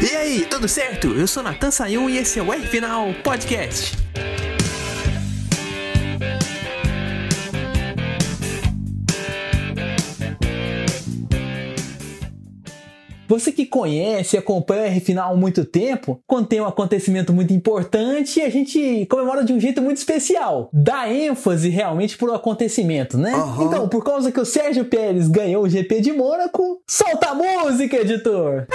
E aí, tudo certo? Eu sou Natan Sayun e esse é o R Final Podcast. Você que conhece e acompanha o R Final há muito tempo, quando tem um acontecimento muito importante, a gente comemora de um jeito muito especial. Dá ênfase realmente pro acontecimento, né? Uhum. Então, por causa que o Sérgio Pérez ganhou o GP de Mônaco, solta a música, editor!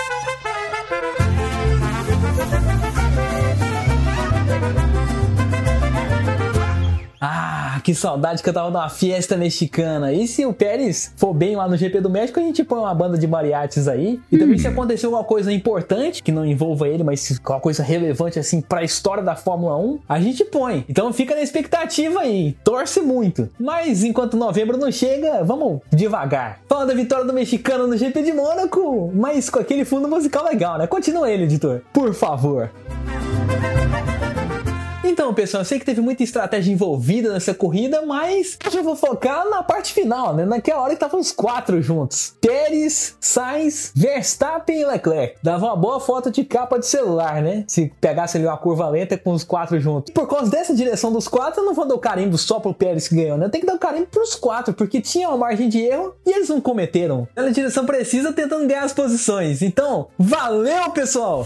Que saudade que eu tava numa fiesta mexicana. E se o Pérez for bem lá no GP do México, a gente põe uma banda de mariachis aí. E também se acontecer alguma coisa importante, que não envolva ele, mas uma coisa relevante assim pra história da Fórmula 1, a gente põe. Então fica na expectativa aí, torce muito. Mas enquanto novembro não chega, vamos devagar. Fala da vitória do mexicano no GP de Mônaco, mas com aquele fundo musical legal, né? Continua ele, editor. Por favor. Então, pessoal, eu sei que teve muita estratégia envolvida nessa corrida, mas eu vou focar na parte final, né? Naquela hora que estavam os quatro juntos. Pérez, Sainz, Verstappen e Leclerc. Dava uma boa foto de capa de celular, né? Se pegasse ali uma curva lenta com os quatro juntos. Por causa dessa direção dos quatro, eu não vou dar o carimbo só pro Pérez que ganhou, né? Tem que dar o carimbo pros quatro, porque tinha uma margem de erro e eles não cometeram. Ela direção precisa tentando ganhar as posições. Então, valeu, pessoal!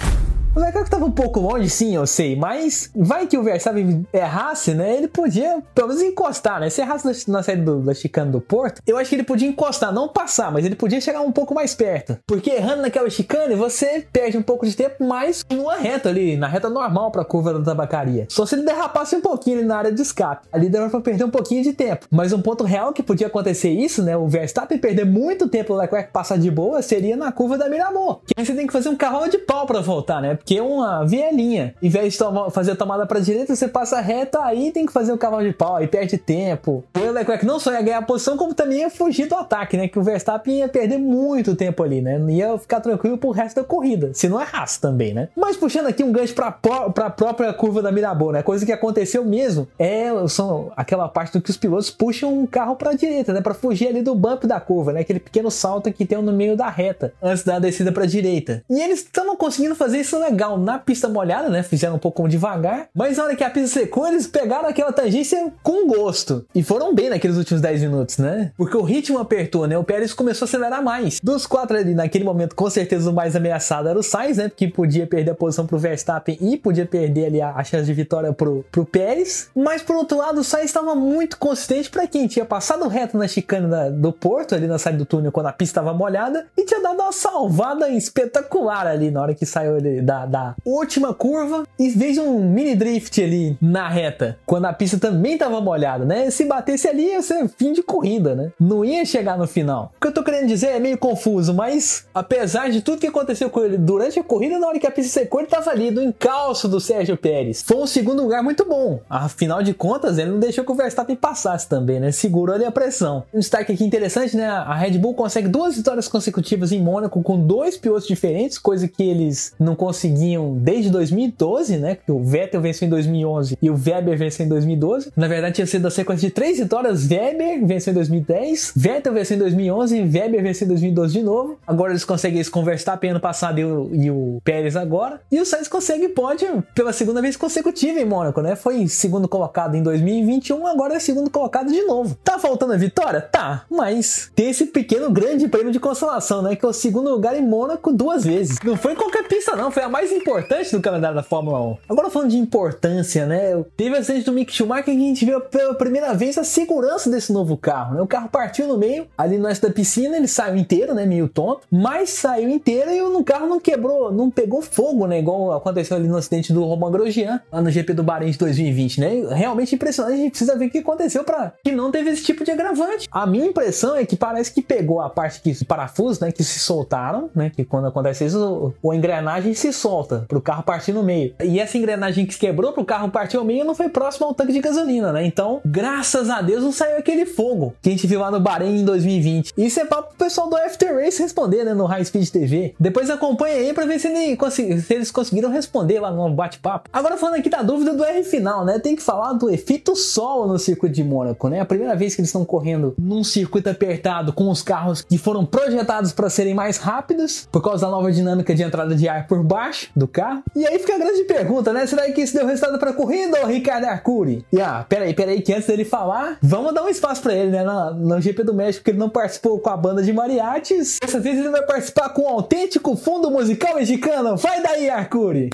O Leclerc estava um pouco longe, sim, eu sei, mas vai que o Verstappen errasse, né? Ele podia pelo menos encostar, né? Se errasse na, saída do, da chicane do Porto, eu acho que ele podia encostar, não passar, mas ele podia chegar um pouco mais perto. Porque errando naquela chicane, você perde um pouco de tempo, mas numa reta ali, na reta normal para a curva da tabacaria. Só se ele derrapasse um pouquinho na área de escape. Ali dava para perder um pouquinho de tempo. Mas um ponto real que podia acontecer isso, né? O Verstappen perder muito tempo, o Leclerc passar de boa, seria na curva da Miramor. Que aí você tem que fazer um cavalo de pau para voltar, né? Porque é uma vielinha. Em vez de toma, fazer a tomada para direita, você passa reta, aí tem que fazer o cavalo de pau, aí perde tempo. O Leclerc não só ia ganhar a posição, como também ia fugir do ataque, né? Que o Verstappen ia perder muito tempo ali, né? Não ia ficar tranquilo pro resto da corrida. Se não errasse também, né? Mas puxando aqui um gancho pra, pra própria curva da Mirabô, né? Coisa que aconteceu mesmo é são aquela parte do que os pilotos puxam um carro pra direita, né? Pra fugir ali do bump da curva, né? Aquele pequeno salto que tem no meio da reta, antes da descida pra direita. E eles estavam conseguindo fazer isso legal na pista molhada, né? Fizeram um pouco devagar. Mas na hora que a pista secou, eles pegaram aquela tangência com gosto. E foram bem naqueles últimos 10 minutos, né? Porque o ritmo apertou, né? O Pérez começou a acelerar mais. Dos quatro ali, naquele momento, com certeza o mais ameaçado era o Sainz, né? Porque podia perder a posição pro Verstappen e podia perder ali a, chance de vitória pro, pro Pérez. Mas por outro lado, o Sainz estava muito consistente para quem tinha passado reto na chicane da, do Porto, ali na saída do túnel, quando a pista estava molhada, e tinha dado uma salvada espetacular ali na hora que saiu ali da, última curva e fez um mini drift ali na reta, quando a pista também estava molhada, né? Se batesse ali ia ser fim de corrida, né? Não ia chegar no final. O que eu tô querendo dizer é meio confuso, mas apesar de tudo que aconteceu com ele durante a corrida, na hora que a pista secou, ele tava ali do encalço do Sérgio Pérez. Foi um segundo lugar muito bom. Afinal de contas, ele não deixou que o Verstappen passasse também, né? Segurou ali a pressão. Um destaque aqui interessante, né? A Red Bull consegue duas vitórias consecutivas em Mônaco com dois pilotos diferentes, coisa que eles não conseguiam desde 2012, né? Que o Vettel venceu em 2011 e o Weber venceu em 2012. Na verdade, tinha sido a sequência de três vitórias. Weber venceu em 2010, Vettel venceu em 2011 e Weber venceu em 2012 de novo. Agora eles conseguem isso com o Verstappen ano passado e o, e o Pérez agora. E o Sainz consegue pódio pela segunda vez consecutiva em Mônaco, né? Foi segundo colocado em 2021, agora é segundo colocado de novo. Tá faltando a vitória? Tá, mas tem esse pequeno grande prêmio de consolação, né? Que é o segundo lugar em Mônaco duas vezes. Não foi qualquer pista, não, foi a mais importante do calendário da Fórmula 1. Agora falando de importância, né? Teve acidente do Mick Schumacher que a gente viu pela primeira vez a segurança desse novo carro, né? O carro partiu no meio, ali no da piscina, ele saiu inteiro, né? Meio tonto, mas saiu inteiro e o carro não quebrou, não pegou fogo, né? Igual aconteceu ali no acidente do Romain Grosjean, lá no GP do Bahrein de 2020, né? Realmente impressionante, a gente precisa ver o que aconteceu para que não teve esse tipo de agravante. A minha impressão é que parece que pegou a parte que parafusos, né? Que se soltaram, né? Que quando acontece isso, a engrenagem se solta solta, pro carro partir no meio. E essa engrenagem que quebrou pro carro partir ao meio não foi próximo ao tanque de gasolina, né? Então, graças a Deus não saiu aquele fogo que a gente viu lá no Bahrein em 2020. Isso é para o pessoal do After Race responder, né, no High Speed TV. Depois acompanha aí para ver se, ele, se, eles conseguiram responder lá no bate-papo. Agora falando aqui da dúvida do R final, né? Tem que falar do efeito solo no circuito de Mônaco, né? A primeira vez que eles estão correndo num circuito apertado com os carros que foram projetados para serem mais rápidos por causa da nova dinâmica de entrada de ar por baixo do carro. E aí fica a grande pergunta, né? Será que isso deu resultado para corrida ou Ricardo Arcuri? E ah, peraí, peraí, que antes dele falar, vamos dar um espaço para ele, né? No, no GP do México, que ele não participou com a banda de mariachis. Dessa vez ele vai participar com um autêntico fundo musical mexicano. Vai daí, Arcuri!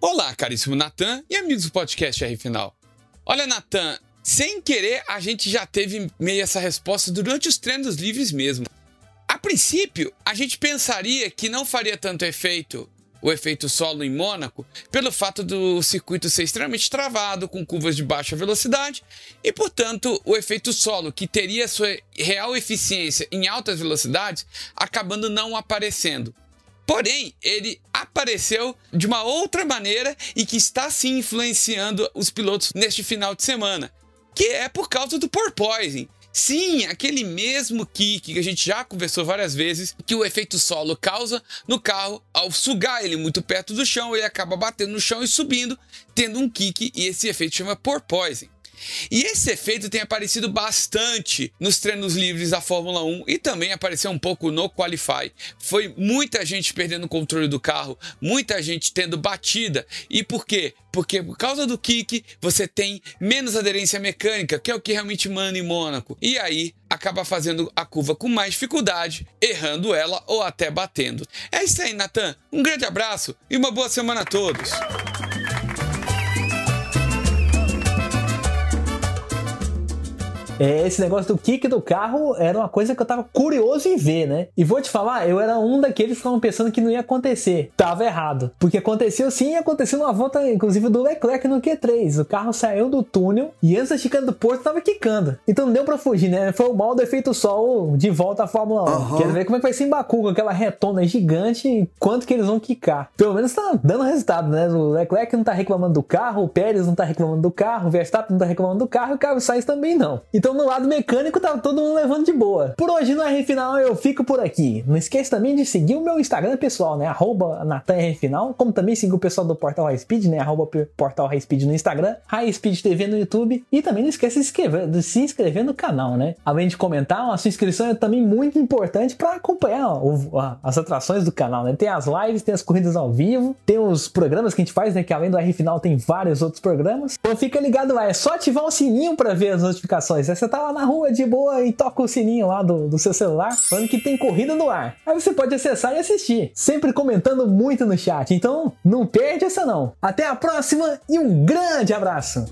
Olá, caríssimo Natan e amigos do podcast R Final. Olha, Natan, sem querer a gente já teve meio essa resposta durante os treinos livres mesmo. A princípio, a gente pensaria que não faria tanto efeito o efeito solo em Mônaco pelo fato do circuito ser extremamente travado, com curvas de baixa velocidade, e portanto o efeito solo, que teria sua real eficiência em altas velocidades, acabando não aparecendo. Porém, ele apareceu de uma outra maneira e que está sim influenciando os pilotos neste final de semana, que é por causa do porpoising. Sim, aquele mesmo kick que a gente já conversou várias vezes, que o efeito solo causa no carro ao sugar ele muito perto do chão, ele acaba batendo no chão e subindo, tendo um kick e esse efeito chama porpoising. E esse efeito tem aparecido bastante nos treinos livres da Fórmula 1 e também apareceu um pouco no Qualify. Foi muita gente perdendo o controle do carro, muita gente tendo batida. E por quê? Porque por causa do kick você tem menos aderência mecânica, que é o que realmente manda em Mônaco. E aí acaba fazendo a curva com mais dificuldade, errando ela ou até batendo. É isso aí, Natan. Um grande abraço e uma boa semana a todos. É, esse negócio do kick do carro era uma coisa que eu tava curioso em ver, né? E vou te falar, eu era um daqueles que estavam pensando que não ia acontecer. Tava errado. Porque aconteceu sim e aconteceu numa volta, inclusive, do Leclerc no Q3. O carro saiu do túnel e antes da chicana do Porto tava quicando. Então não deu pra fugir, né? Foi o mal do efeito sol de volta à Fórmula 1. Uhum. Quero ver como é que vai ser em Baku com aquela retona gigante e quanto que eles vão quicar. Pelo menos tá dando resultado, né? O Leclerc não tá reclamando do carro, o Pérez não tá reclamando do carro, o Verstappen não tá reclamando do carro e o Carlos Sainz também não. Então no lado mecânico tá todo mundo levando de boa. Por hoje no R Final eu fico por aqui. Não esqueça também de seguir o meu Instagram pessoal, né? Arroba Final, como também seguir o pessoal do Portal High Speed, né? Arroba Portal High Speed no Instagram, High Speed TV no YouTube e também não esqueça de, inscrever, de se inscrever no canal, né? Além de comentar, a sua inscrição é também muito importante para acompanhar as atrações do canal, né? Tem as lives, tem as corridas ao vivo, tem os programas que a gente faz, né? Que além do R Final tem vários outros programas. Então fica ligado lá, é só ativar o sininho para ver as notificações. Você tá lá na rua de boa e toca o sininho lá do, do seu celular, falando que tem corrida no ar. Aí você pode acessar e assistir, sempre comentando muito no chat. Então não perde essa não. Até a próxima e um grande abraço!